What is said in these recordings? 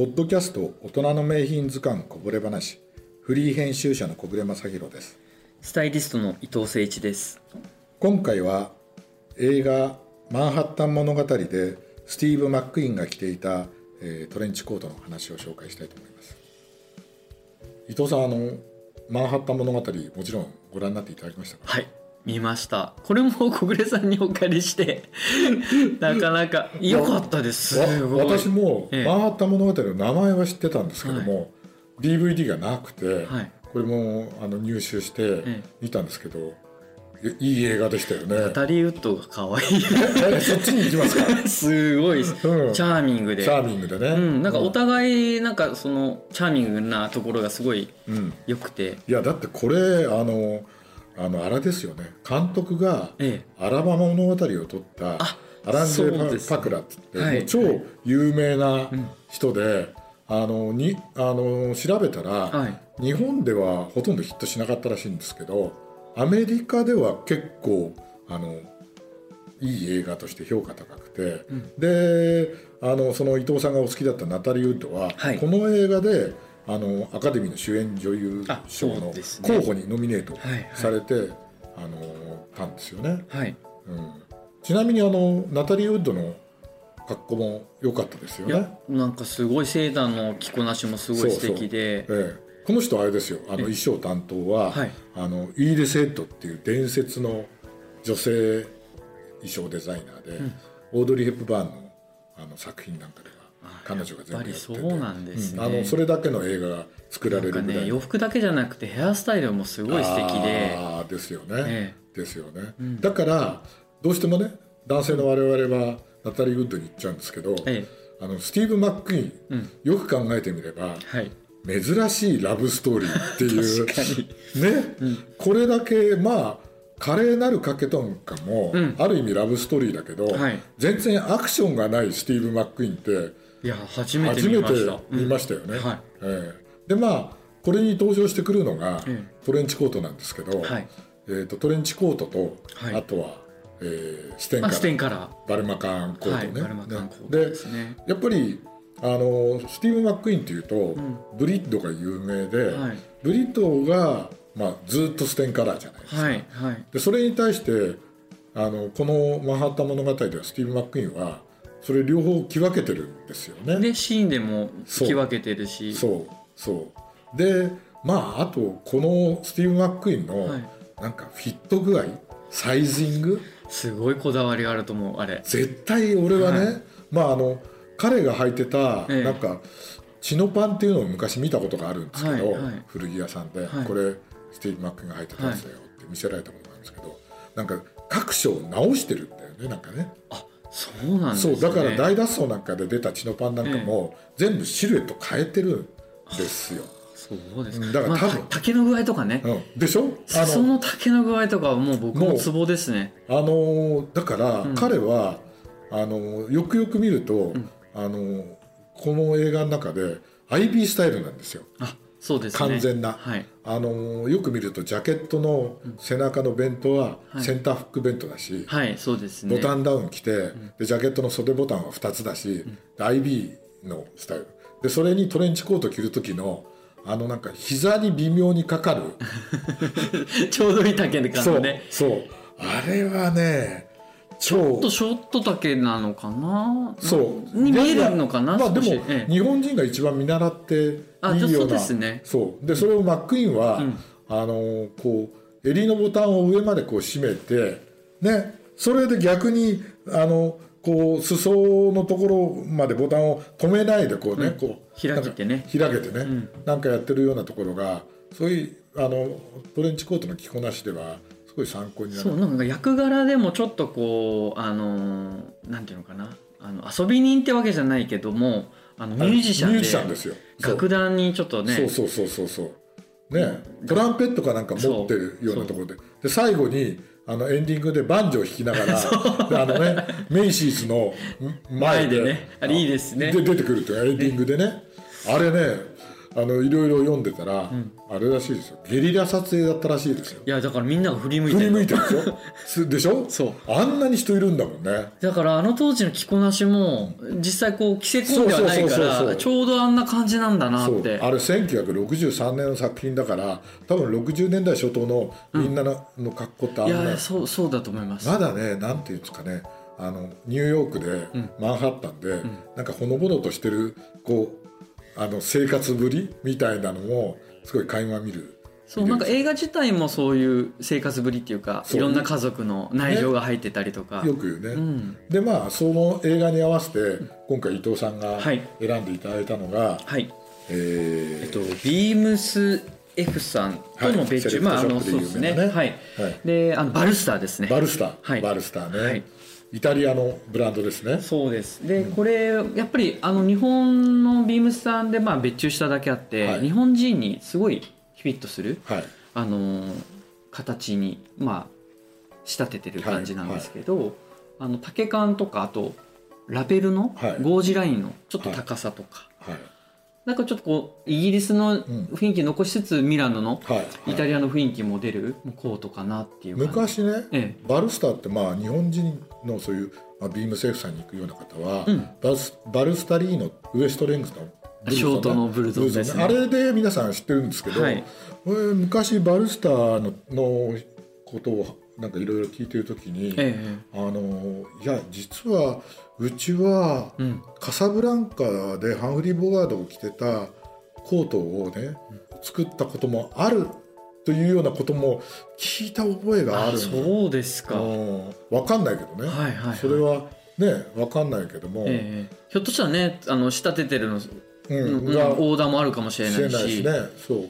ポッドキャスト大人の名品図鑑こぼれ話フリー編集者の小暮正弘です。スタイリストの伊藤誠一です。今回は映画「マンハッタン物語」でスティーブ・マックイーンが着ていた、えートレンチコートの話を紹介したいと思います。伊藤さんあのマンハッタン物語もちろんご覧になっていただきましたか？はい見ました。これも小暮さんにお借りしてなかなか良かったです。すごい。わ私も、ええ。マンハッタン物語の名前は知ってたんですけども、DVD がなくて、はい。これもあの入手してえ見たんですけど、いいい映画でしたよね。ナタリーウッドが可愛い。え そっちに行きますか。すごい、チャーミングで。チャーミングでね、うん、なんかお互いなんかそのチャーミングなところがすごいうん。良くて。いやだってこれあのあのあれですよね。監督がえアラバマ物語を撮ったあアランジェパ・パクラって言って、はい超有名な人で、あのにあの調べたら、はい。日本ではほとんどヒットしなかったらしいんですけどアメリカでは結構あのいい映画として評価高くて、であのその伊藤さんがお好きだったナタリー・ウッドは、はい。この映画であのアカデミーの主演女優あ賞の候補にノミネートはいはい。されて、あのたんですよね、はい。うん、ちなみにあのナタリー・ウッドの格好も良かったですよいねやなんかすごいセーターの着こなしもすごい素敵で。ええ。この人あれですよ。あの衣装担当は、はい。あのイーレス・ヘッドっていう伝説の女性衣装デザイナーで、オードリー・ヘップバーンのあの作品なんかではあ彼女が全部やってて。そうなんですね。うん。あのそれだけの映画が作られるぐらいね洋服だけじゃなくてヘアスタイルもすごい素敵で。あーですよね、えですよね、ん。だからどうしてもね男性の我々はナタリー・ウッドに行っちゃうんですけど、えあのスティーブ・マックイーン、うん。よく考えてみればえはい。珍しいラブストーリーっていう 確かに。ね、これだけまあ華麗なる賭けとかも、うん。ある意味ラブストーリーだけど、はい。全然アクションがないスティーブ・マックイーンっていや初めて初めて見ました。見ましたよね。はい。ええ。でまあこれに登場してくるのが、えトレンチコートなんですけど、はい。えー、とトレンチコートと、はい。あとは、えーステンカあラステンカラバルマカンコートね。はいバルマカンコートでですね。やっぱりあのスティーブ・マックイーンっていうと、ん。ブリットが有名で、はい。ブリットが、まあ、ずっとステンカラーじゃないですか。はいはい。でそれに対してあのこの「マンハッタン物語」ではスティーブ・マックイーンはそれ両方着分けてるんですよね。でシーンでもそう着分けてるし。そうそう。でまああとこのスティーブ・マックイーンの、はい。なんかフィット具合サイジング？すごいこだわりがあると思うあれ。絶対俺はね、はい。まああの彼が履いてた、ええ。なんかチノパンっていうのを昔見たことがあるんですけど、はいはい。古着屋さんで、はい。これスティーブ・マックイーンが履いてたやつだよって見せられたことがあるんですけど、なんか各所を直してるんだよねなんかね。あそうなんですね。そうだから大脱走なんかで出たチノパンなんかも、全部シルエット変えてるんですよ、そうですうんだからまあ多分。た竹の具合とかね。うん、でしょ？あ裾の竹の具合とかはもう僕もうもツボですね。あのーだからうん。彼は、あのーよくよく見ると、あのーこの映画の中で IB スタイルなんですよ。あそうですね。完全な。はい。あのーよく見るとジャケットの背中のベントははい。センターフックベントだし、はいそうですね。ボタンダウン着て、でジャケットの袖ボタンは2つだし、で IB のスタイル。でそれにトレンチコート着る時のあのなんか膝に微妙にかかる。ちょうどいい竹のそう感じね。そう。あれはねちょ超っとショット丈なのかな？そう。に見えるのかな？まあでも、日本人が一番見習っていいような。ですね。そう。でそれをマックイーンは、うん。あのこう襟のボタンを上までこう締めてね。それで逆にあのこう裾のところまでボタンを止めないでこうね、うん。こう開けてね。なんか開けてね、ん。なんかやってるようなところがそういうあのトレンチコートの着こなしではすごい参考になる。そうなんか役柄でもちょっとこうあのなんていうのかな。あの遊び人ってわけじゃないけどもあのミュージシャンでミュージシャンですよ。楽団にちょっとね。そうそうそうそうそう。ね。トランペットかなんか持ってるようなところで。で最後にあのエンディングでバンジョー弾きながら であのねメイシーズの前で。前でね。あれいいですね。で出てくるというエンディングでね。あれねあのいろいろ読んでたら、んあれらしいですよ。ゲリラ撮影だったらしいですよ。いやだからみんなが振り向いて振りる向いてるでしょ？すでしょ？そう。あんなに人いるんだもんね。だからあの当時の着こなしも実際こう着せ込んではないからちょうどあんな感じなんだなって。あれ1963年の作品だから多分60年代初頭のみんなの,、の格好ってあんいなやそうそうだと思います。まだねなんていうんですかね。あのニューヨークで、マンハッタンで、なんかほのぼのとしてるこうあの生活ぶりみたいなのもすごい垣間見るそうなんか映画自体もそういう生活ぶりっていうかいろんな家族の内情が入ってたりとか、よく言うね、うん。でまあその映画に合わせて今回伊藤さんがはい。選んでいただいたのが、はい。えーえっとビームス F さんとの別注、はい。まああのそうですね。はい、はい。であのバルスターですね。バルスター、はい。バルスターね、はいイタリアのブランドですね。そうです。でこれやっぱりあの日本のビームスさんでまあ別注しただけあって、はい。日本人にすごいフィットするはい。あのー形にまあ仕立ててる感じなんですけど、あの竹缶とかあとラベルのはい。ゴージラインのちょっと高さとか、はいなんかちょっとこうイギリスの雰囲気残しつつミラノのはい。イタリアの雰囲気も出るコートかなっていう昔ね、えバルスターってまあ日本人のそういう、まあ、ビームセーフさんに行くような方は、うん。バルスバルスタリーノウエストレングスのショートのブルゾンですね。あれで皆さん知ってるんですけど、はい。昔バルスターののことをなんかいろいろ聞いてる時に、ええあのいや実はうちはえうん。カサブランカでハンフリー・ボガードを着てたコートをね作ったこともあるというようなことも聞いた覚えがああるそうですか、はいうん。わかんないけどね、はいはいそれはねわかんないけども、ええひょっとしたらねあの仕立ててるの、ううんん、がオーダーもあるかもしれし。ないしね。そう。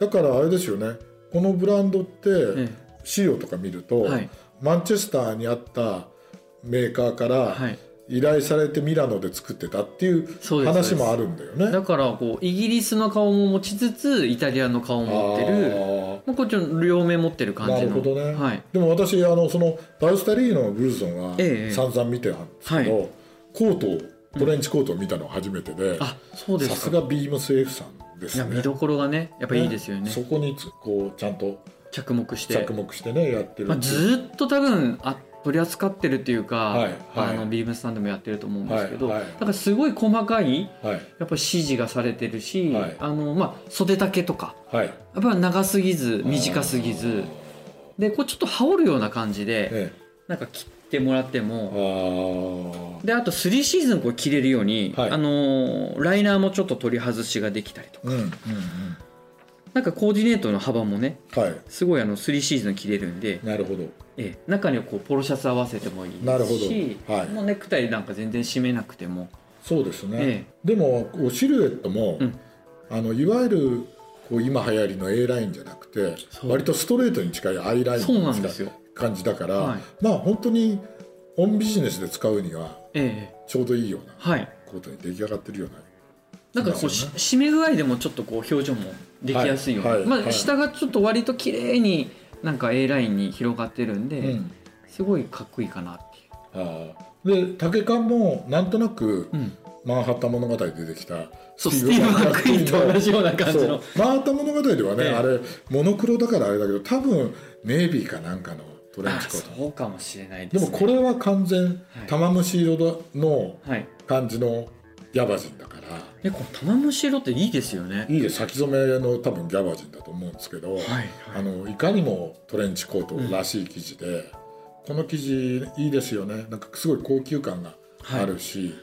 だからあれですよね。このブランドってえ資料とか見ると、えはい。マンチェスターにあったメーカーからはい。依頼されてミラノで作ってたっていう話もあるんだよね。だからこうイギリスの顔も持ちつつイタリアの顔も持ってるあまあこっちの両面持ってる感じの。なるほどね。はい、ーでも私あのそのバルスタリーノのブルゾンはええ散々見てたんですけど、はコートをトレンチコートを見たのは初めてで、あそうでさすすかがビームス F さんですね。いや見どころがねやっぱいいですよね。そこにつこうちゃんと着目して。着目してねやってるまあ、ずーっと多分あ取り扱ってるっていうか、はいはい。あのビームスタンドもやってると思うんですけど、はいはい。だからすごい細かいはい。やっぱり指示がされてるし、はい。あのまあ、袖丈とかはい。やっぱり長すぎず短すぎずでこうちょっと羽織るような感じで、えなんか切ってもらってもえ、あであと3シーズンこう着れるように、はい。あのーライナーもちょっと取り外しができたりとか。あうんうんうんなんかコーディネートの幅もねはい。すごいあの3シーズン着れるんで、なるほど。ええ、中にはこうポロシャツ合わせてもいいなるほど。はい。もうネクタイなんか全然締めなくても、そうですね、えでもこうシルエットも、うん。あのいわゆるこう今流行りの A ラインじゃなくて割とストレートに近い I ラインそうなんですよ、感じだから、はい。まあ本当にオンビジネスで使うにはええ。ちょうどいいようなはい。コートに出来上がってるようななんかこうし締め具合でもちょっとこう表情もできやすいような、まあ、はいはい。はい下がちょっと割と綺麗になんか A ラインに広がってるんで、うん。すごいかっこいいかなっていう。あー。で竹缶もなんとなくうん。マンハッタン物語で出てきた。そうスティーブ・マックイーンと同じような感じの。マンハッタン物語ではね、ええ。あれモノクロだからあれだけど多分ネイビーかなんかのトレンあチコート。そうかもしれないで、ですね、もこれは完全玉虫色のはい。感じのギャバジンだでこの玉虫色っていいですよね。いいです。先染めの多分ギャバジンだと思うんですけど、はいはい。あのいかにもトレンチコートらしい生地で、この生地いいですよね。なんかすごい高級感があるし、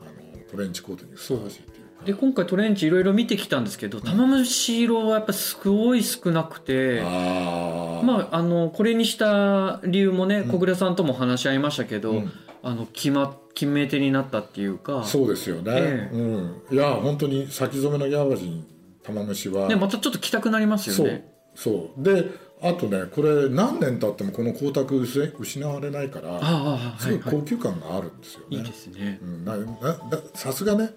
あのトレンチコートにふさわしいっていうか。で今回トレンチいろいろ見てきたんですけど玉虫色はやっぱすごい少なくてあー。まああのこれにした理由もね小倉さんとも話し合いましたけど、うんあの決ま決め手になったっていうか。そうですよね、ええ。うん、いや本当に先染めのギャバジン玉虫は、ねまたちょっと着たくなりますよね。そう。であとねこれ何年経ってもこの光沢失失われないからすごいはいはい。高級感があるんですよね、いいですね。うん、ななださすがね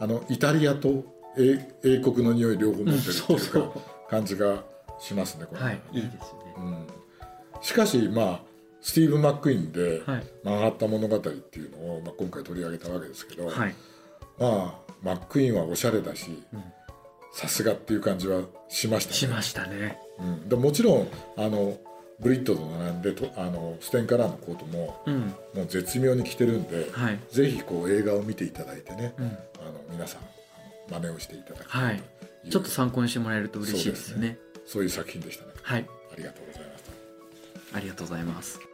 あのイタリアと英英国の匂い両方持ってるっていうか、うんそうそう。感じがしますねこれ。はいいいねですね。うん、しかしまあスティーブ・マックイーンではい「マンハッタン物語」っていうのを、まあ、今回取り上げたわけですけど、はい。まあマックイーンはおしゃれだし、うん。さすがっていう感じはしましたね。しましたね。うん、でもちろんあのブリットと並んでとあのステンカラーのコートもうん。もう絶妙に着てるんで、はい。ぜひこう映画を見ていただいてね、うん。あの皆さん真似をしていただきたはい。ちょっと参考にしてもらえると嬉しいですね。そういう作品でしたね。はい。ありがとうございました。ありがとうございます